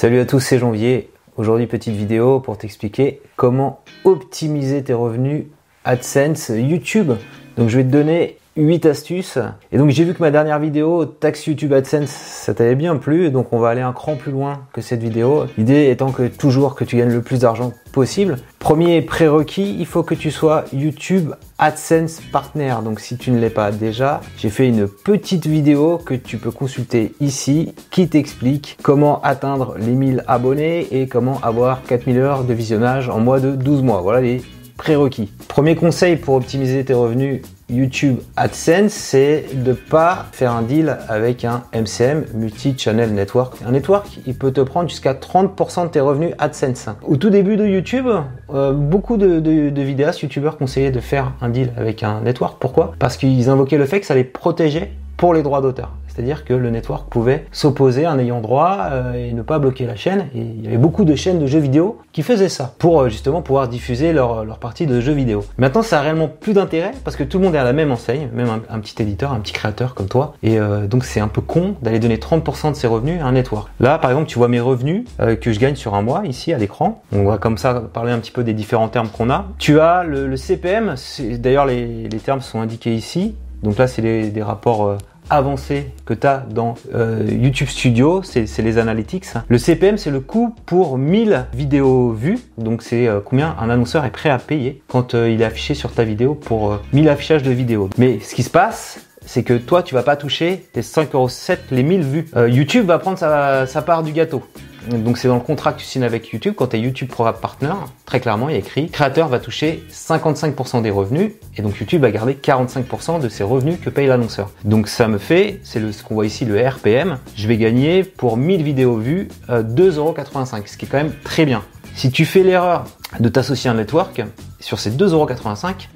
Salut à tous, c'est Janvier. Aujourd'hui, petite vidéo pour t'expliquer comment optimiser tes revenus AdSense YouTube. Donc, je vais te donner 8 astuces. Et donc j'ai vu que ma dernière vidéo, taxe YouTube AdSense, ça t'avait bien plu. Donc on va aller un cran plus loin que cette vidéo. L'idée étant que toujours que tu gagnes le plus d'argent possible. Premier prérequis, il faut que tu sois YouTube AdSense Partner. Donc si tu ne l'es pas déjà, j'ai fait une petite vidéo que tu peux consulter ici qui t'explique comment atteindre les 1000 abonnés et comment avoir 4000 heures de visionnage en moins de 12 mois. Voilà les prérequis. Premier conseil pour optimiser tes revenus YouTube AdSense, c'est de pas faire un deal avec un MCM, Multi-Channel Network. Un network, il peut te prendre jusqu'à 30% de tes revenus AdSense. Au tout début de YouTube, euh, beaucoup de vidéastes, YouTubeurs conseillaient de faire un deal avec un network. Pourquoi? Parce qu'ils invoquaient le fait que ça les protégeait pour les droits d'auteur. C'est-à-dire que le network pouvait s'opposer un ayant droit euh, et ne pas bloquer la chaîne. Il y avait beaucoup de chaînes de jeux vidéo qui faisaient ça pour euh, justement pouvoir diffuser leur, leur partie de jeux vidéo. Maintenant, ça a réellement plus d'intérêt parce que tout le monde est à la même enseigne, même un, petit éditeur, un petit créateur comme toi. Et euh, donc, c'est un peu con d'aller donner 30% de ses revenus à un network. Là, par exemple, tu vois mes revenus que je gagne sur un mois ici à l'écran. On va comme ça parler un petit peu des différents termes qu'on a. Tu as le, le CPM, d'ailleurs les, les, termes sont indiqués ici. Donc là, c'est des rapports avancé que tu as dans euh, YouTube Studio, c'est les analytics. Le CPM, c'est le coût pour 1000 vidéos vues. Donc c'est euh, combien un annonceur est prêt à payer quand euh, il est affiché sur ta vidéo pour 1000 affichages de vidéos. Mais ce qui se passe, c'est que toi, tu vas pas toucher tes 5,7€ les 1000 vues. YouTube va prendre sa part du gâteau. Donc c'est dans le contrat que tu signes avec YouTube. Quand tu es YouTube Pro Partner, très clairement, il y a écrit créateur va toucher 55% des revenus et donc YouTube va garder 45% de ses revenus que paye l'annonceur. Donc ça me fait, c'est ce qu'on voit ici, le RPM, je vais gagner pour 1000 vidéos vues 2,85€, euh, ce qui est quand même très bien. Si tu fais l'erreur de t'associer à un network, sur ces 2,85€,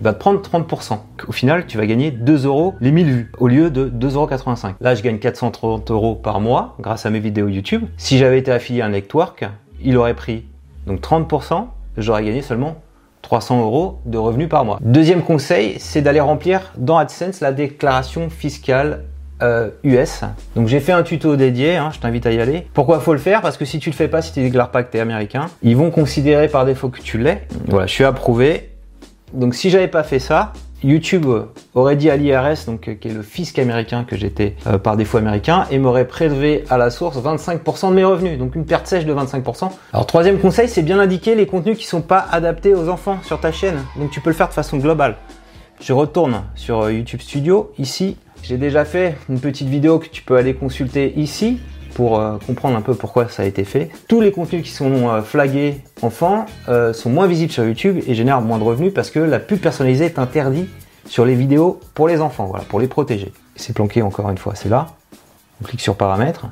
il va te prendre 30%. Au final, tu vas gagner 2 euros les 1000 vues au lieu de 2,85 euros. Là, je gagne 430 euros par mois grâce à mes vidéos YouTube. Si j'avais été affilié à un network, il aurait pris donc 30%, j'aurais gagné seulement 300 euros de revenus par mois. Deuxième conseil, c'est d'aller remplir dans AdSense la déclaration fiscale US. Euh, donc j'ai fait un tuto dédié, hein, je t'invite à y aller. Pourquoi faut le faire? Parce que si tu le fais pas, si tu déclares pas que tu es américain, ils vont considérer par défaut que tu l'es. Voilà, je suis approuvé. Donc si j'avais pas fait ça, YouTube aurait dit à l'IRS, donc qui est le fisc américain que j'étais euh, par défaut américain, et m'aurait prélevé à la source 25% de mes revenus, donc une perte sèche de 25%. Alors troisième conseil, c'est bien indiquer les contenus qui sont pas adaptés aux enfants sur ta chaîne, donc tu peux le faire de façon globale. Je retourne sur euh, YouTube Studio, ici, j'ai déjà fait une petite vidéo que tu peux aller consulter ici pour euh, comprendre un peu pourquoi ça a été fait. Tous les contenus qui sont euh, flagués enfants euh, sont moins visibles sur YouTube et génèrent moins de revenus parce que la pub personnalisée est interdite sur les vidéos pour les enfants, voilà, pour les protéger. C'est planqué encore une fois, c'est là. On clique sur paramètres.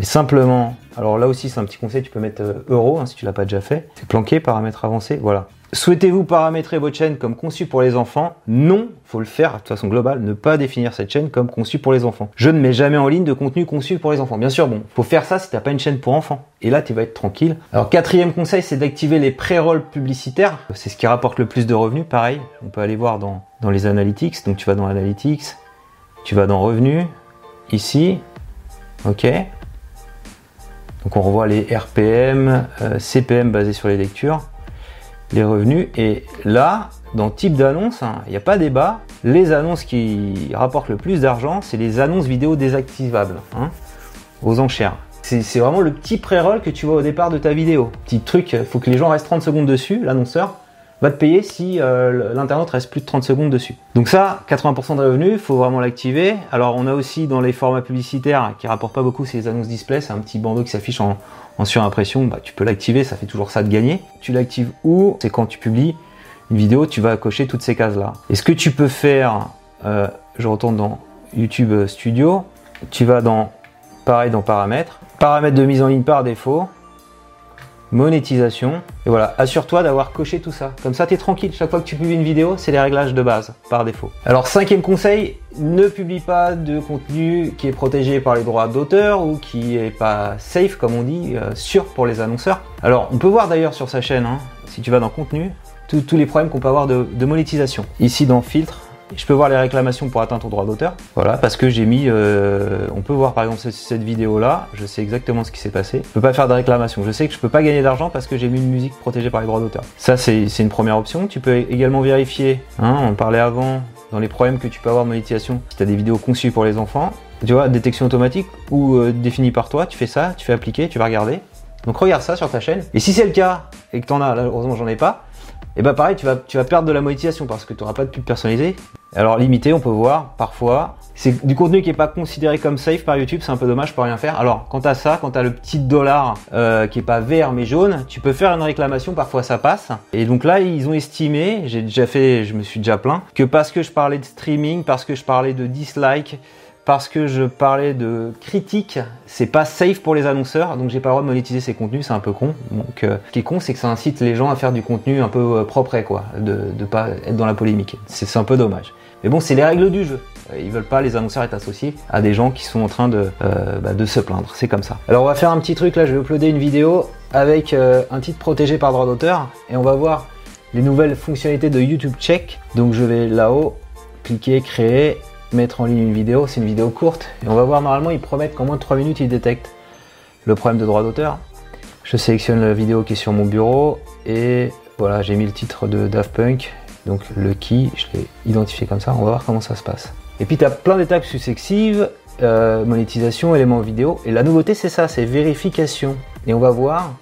Et simplement, alors là aussi c'est un petit conseil, tu peux mettre euro hein, si tu l'as pas déjà fait. C'est planqué, paramètres avancés, voilà. Souhaitez-vous paramétrer votre chaîne comme conçue pour les enfants? Non, faut le faire de façon globale, ne pas définir cette chaîne comme conçue pour les enfants. Je ne mets jamais en ligne de contenu conçu pour les enfants. Bien sûr, bon, faut faire ça si t'as pas une chaîne pour enfants. Et là, tu vas être tranquille. Alors, quatrième conseil, c'est d'activer les pré-rolls publicitaires. C'est ce qui rapporte le plus de revenus. Pareil, on peut aller voir dans, les analytics. Donc, tu vas dans analytics, tu vas dans revenus, ici, ok. Donc, on revoit les RPM, euh, CPM basés sur les lectures les revenus. Et là, dans type d'annonce, hein, il n'y a pas débat. Les annonces qui rapportent le plus d'argent, c'est les annonces vidéo désactivables, hein, aux enchères. C'est vraiment le petit pré-roll que tu vois au départ de ta vidéo. Petit truc, faut que les gens restent 30 secondes dessus, l'annonceur te payer si euh, l'internaute reste plus de 30 secondes dessus. Donc ça, 80% de revenus, il faut vraiment l'activer. Alors on a aussi dans les formats publicitaires qui rapportent pas beaucoup, c'est les annonces display, c'est un petit bandeau qui s'affiche en, en surimpression, bah, tu peux l'activer, ça fait toujours ça de gagner. Tu l'actives où C'est quand tu publies une vidéo, tu vas cocher toutes ces cases-là. Et ce que tu peux faire, euh, je retourne dans YouTube Studio, tu vas dans, pareil dans paramètres, paramètres de mise en ligne par défaut, monétisation. Et voilà, assure-toi d'avoir coché tout ça. Comme ça, tu es tranquille. Chaque fois que tu publies une vidéo, c'est les réglages de base, par défaut. Alors, cinquième conseil, ne publie pas de contenu qui est protégé par les droits d'auteur ou qui est pas safe, comme on dit, euh, sûr pour les annonceurs. Alors, on peut voir d'ailleurs sur sa chaîne, hein, si tu vas dans contenu, tous les problèmes qu'on peut avoir de, de monétisation. Ici, dans filtre, Je peux voir les réclamations pour atteindre au droit d'auteur. Voilà, parce que j'ai mis. Euh, on peut voir par exemple cette, vidéo là. Je sais exactement ce qui s'est passé. Je peux pas faire de réclamation. Je sais que je peux pas gagner d'argent parce que j'ai mis une musique protégée par les droits d'auteur. Ça, c'est une première option. Tu peux également vérifier. Hein, on parlait avant dans les problèmes que tu peux avoir de monétisation. Si tu as des vidéos conçues pour les enfants, tu vois, détection automatique ou euh, définie par toi, tu fais ça, tu fais appliquer, tu vas regarder. Donc regarde ça sur ta chaîne. Et si c'est le cas et que tu en as, là, heureusement j'en ai pas, et bah pareil, tu vas, tu vas perdre de la monétisation parce que tu n'auras pas de pub personnalisée. Alors limité, on peut voir parfois, c'est du contenu qui est pas considéré comme safe par YouTube, c'est un peu dommage, je peux rien faire. Alors quand t'as ça, quand t'as le petit dollar euh, qui est pas vert mais jaune, tu peux faire une réclamation, parfois ça passe. Et donc là, ils ont estimé, j'ai déjà fait, je me suis déjà plaint, que parce que je parlais de streaming, parce que je parlais de dislike, parce que je parlais de critique, c'est pas safe pour les annonceurs, donc j'ai pas le droit de monétiser ces contenus, c'est un peu con. Donc, euh, ce qui est con, c'est que ça incite les gens à faire du contenu un peu euh, propre, quoi, de, de pas être dans la polémique. C'est un peu dommage. Mais bon, c'est les règles du jeu. Euh, ils veulent pas les annonceurs être associés à des gens qui sont en train de, bah, de se plaindre. C'est comme ça. Alors on va faire un petit truc là. Je vais uploader une vidéo avec un titre protégé par droit d'auteur et on va voir les nouvelles fonctionnalités de YouTube Check. Donc je vais là-haut cliquer créer mettre en ligne une vidéo, c'est une vidéo courte, et on va voir normalement ils promettent qu'en moins de 3 minutes ils détectent le problème de droit d'auteur. Je sélectionne la vidéo qui est sur mon bureau et voilà j'ai mis le titre de Daft Punk, donc le key, je l'ai identifié comme ça, on va voir comment ça se passe. Et puis tu as plein d'étapes successives, euh, monétisation, éléments vidéo, et la nouveauté c'est ça, c'est vérification. Et on va voir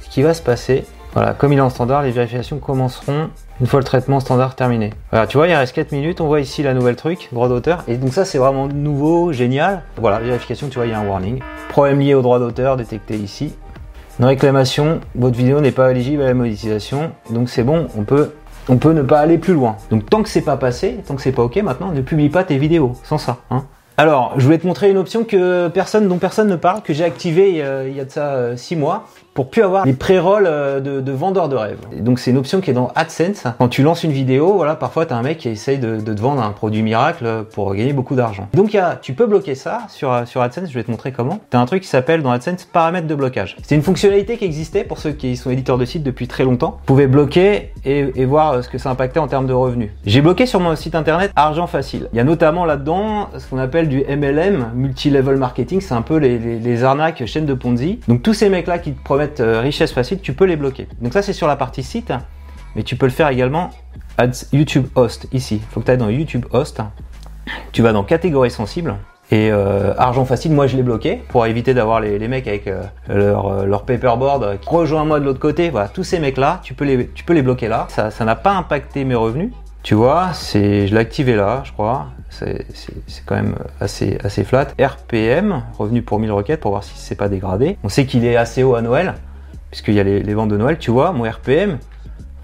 ce qui va se passer. Voilà, comme il est en standard, les vérifications commenceront une fois le traitement standard terminé. Voilà, tu vois, il reste 4 minutes, on voit ici la nouvelle truc, droit d'auteur. Et donc ça, c'est vraiment nouveau, génial. Voilà, vérification, tu vois, il y a un warning. Problème lié au droit d'auteur détecté ici. Une réclamation, votre vidéo n'est pas éligible à la monétisation. Donc c'est bon, on peut, on peut ne pas aller plus loin. Donc tant que c'est pas passé, tant que c'est pas ok, maintenant ne publie pas tes vidéos sans ça. Hein. Alors, je voulais te montrer une option que personne, dont personne ne parle, que j'ai activée il y a de ça 6 euh, mois pour plus avoir les pré-rolls euh, de, de vendeurs de rêves. Donc c'est une option qui est dans AdSense. Quand tu lances une vidéo, voilà, parfois tu as un mec qui essaye de, te vendre un produit miracle pour gagner beaucoup d'argent. Donc tu peux bloquer ça sur, sur AdSense, je vais te montrer comment. Tu as un truc qui s'appelle dans AdSense paramètres de blocage. C'est une fonctionnalité qui existait pour ceux qui sont éditeurs de sites depuis très longtemps. Vous pouvez bloquer et, voir euh, ce que ça impactait en termes de revenus. J'ai bloqué sur mon site internet Argent Facile. Il y a notamment là-dedans ce qu'on appelle du MLM, Multi-Level Marketing, c'est un peu les, les, les arnaques chaînes de Ponzi. Donc tous ces mecs-là qui te promettent euh, richesse facile, tu peux les bloquer. Donc ça c'est sur la partie site, mais tu peux le faire également à YouTube Host ici. Il faut que tu ailles dans YouTube Host. Tu vas dans catégorie sensible. Et euh, argent facile, moi je l'ai bloqué pour éviter d'avoir les, mecs avec euh, leur, leur paperboard. Rejoins-moi de l'autre côté. Voilà, tous ces mecs-là, tu peux les, tu peux les bloquer là. Ça n'a pas impacté mes revenus. Tu vois, c'est, je l'ai activé là, je crois. C'est, quand même assez, assez flat. RPM, revenu pour 1000 requêtes pour voir si c'est pas dégradé. On sait qu'il est assez haut à Noël puisqu'il y a les, ventes de Noël, tu vois, mon RPM,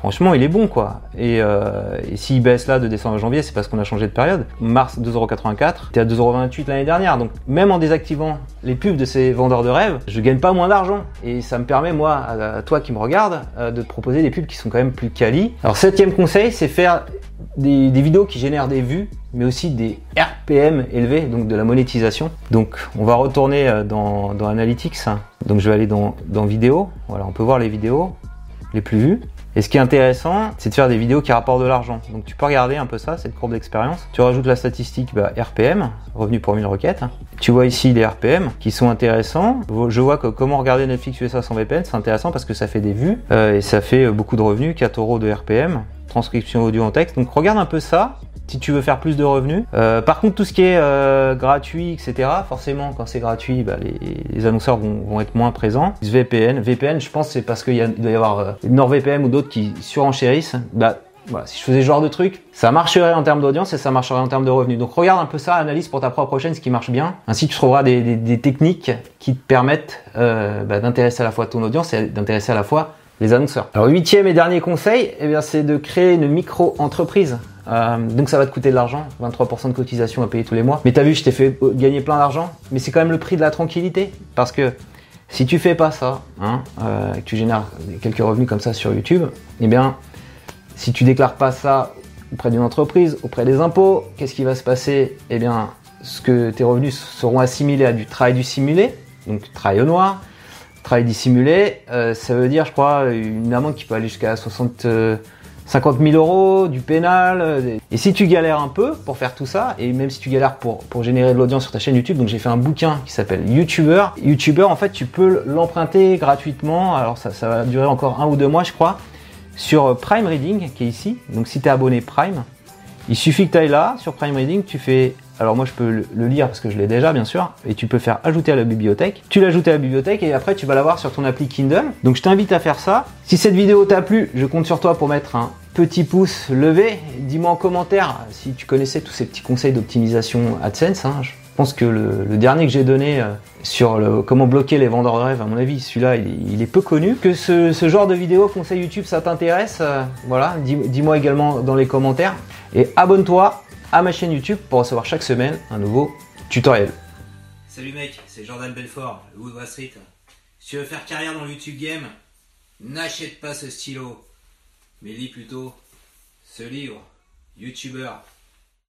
franchement, il est bon, quoi. Et, euh, et s'il baisse là de décembre à janvier, c'est parce qu'on a changé de période. Mars 2,84€, t'es à 2,28€ l'année dernière. Donc, même en désactivant les pubs de ces vendeurs de rêves, je gagne pas moins d'argent. Et ça me permet, moi, à, toi qui me regarde, euh, de te proposer des pubs qui sont quand même plus quali. Alors, septième conseil, c'est faire des, vidéos qui génèrent des vues, mais aussi des RPM élevés, donc de la monétisation. Donc on va retourner euh, dans, Analytics. Donc je vais aller dans, dans vidéo. Voilà, on peut voir les vidéos les plus vues. Et ce qui est intéressant, c'est de faire des vidéos qui rapportent de l'argent. Donc tu peux regarder un peu ça, cette courbe d'expérience. Tu rajoutes la statistique bah, RPM, revenu pour 1000 requêtes. Tu vois ici les RPM qui sont intéressants. Je vois que comment regarder Netflix USA sans VPN, c'est intéressant parce que ça fait des vues euh, et ça fait beaucoup de revenus, 4 euros de RPM transcription audio en texte. Donc regarde un peu ça si tu veux faire plus de revenus. Euh, par contre, tout ce qui est euh, gratuit, etc., forcément, quand c'est gratuit, bah, les, annonceurs vont, être moins présents. VPN, VPN, je pense c'est parce qu'il doit y avoir euh, NordVPN ou d'autres qui surenchérissent. Bah, si je faisais ce genre de truc, ça marcherait en termes d'audience et ça marcherait en termes de revenus. Donc regarde un peu ça, analyse pour ta propre chaîne ce qui marche bien. Ainsi tu trouveras des, techniques qui te permettent bah, d'intéresser à la fois ton audience et d'intéresser à la fois les annonceurs. Alors huitième et dernier conseil, eh c'est de créer une micro-entreprise. Euh, donc ça va te coûter de l'argent, 23% de cotisation à payer tous les mois. Mais t'as vu, je t'ai fait gagner plein d'argent, mais c'est quand même le prix de la tranquillité. Parce que si tu fais pas ça, hein, euh, que tu génères quelques revenus comme ça sur YouTube, eh bien, si tu déclares pas ça auprès d'une entreprise, auprès des impôts, qu'est-ce qui va se passer? Eh bien, ce que tes revenus seront assimilés à du travail du simulé, donc travail au noir, Travail dissimulé, euh, ça veut dire, je crois, une amende qui peut aller jusqu'à 60, 50 000 euros, du pénal. Et si tu galères un peu pour faire tout ça, et même si tu galères pour, pour générer de l'audience sur ta chaîne YouTube, donc j'ai fait un bouquin qui s'appelle YouTuber. YouTuber, en fait, tu peux l'emprunter gratuitement. Alors ça, ça va durer encore un ou deux mois, je crois, sur Prime Reading, qui est ici. Donc si tu es abonné Prime, il suffit que tu ailles là, sur Prime Reading, tu fais alors moi je peux le lire parce que je l'ai déjà bien sûr, et tu peux faire ajouter à la bibliothèque. Tu l'ajoutes à la bibliothèque et après tu vas l'avoir sur ton appli Kindle. Donc je t'invite à faire ça. Si cette vidéo t'a plu, je compte sur toi pour mettre un petit pouce levé. Dis-moi en commentaire si tu connaissais tous ces petits conseils d'optimisation AdSense. Hein. Je pense que le, dernier que j'ai donné euh, sur comment bloquer les vendeurs de rêve, à mon avis, celui-là, il, est peu connu. Que ce, genre de vidéo conseil YouTube, ça t'intéresse, euh, voilà, dis-moi également dans les commentaires. Et abonne-toi à ma chaîne YouTube pour recevoir chaque semaine un nouveau tutoriel. Salut mec, c'est Jordan Belfort, le Woodward Street. Si tu veux faire carrière dans le YouTube Game, n'achète pas ce stylo, mais lis plutôt ce livre, YouTuber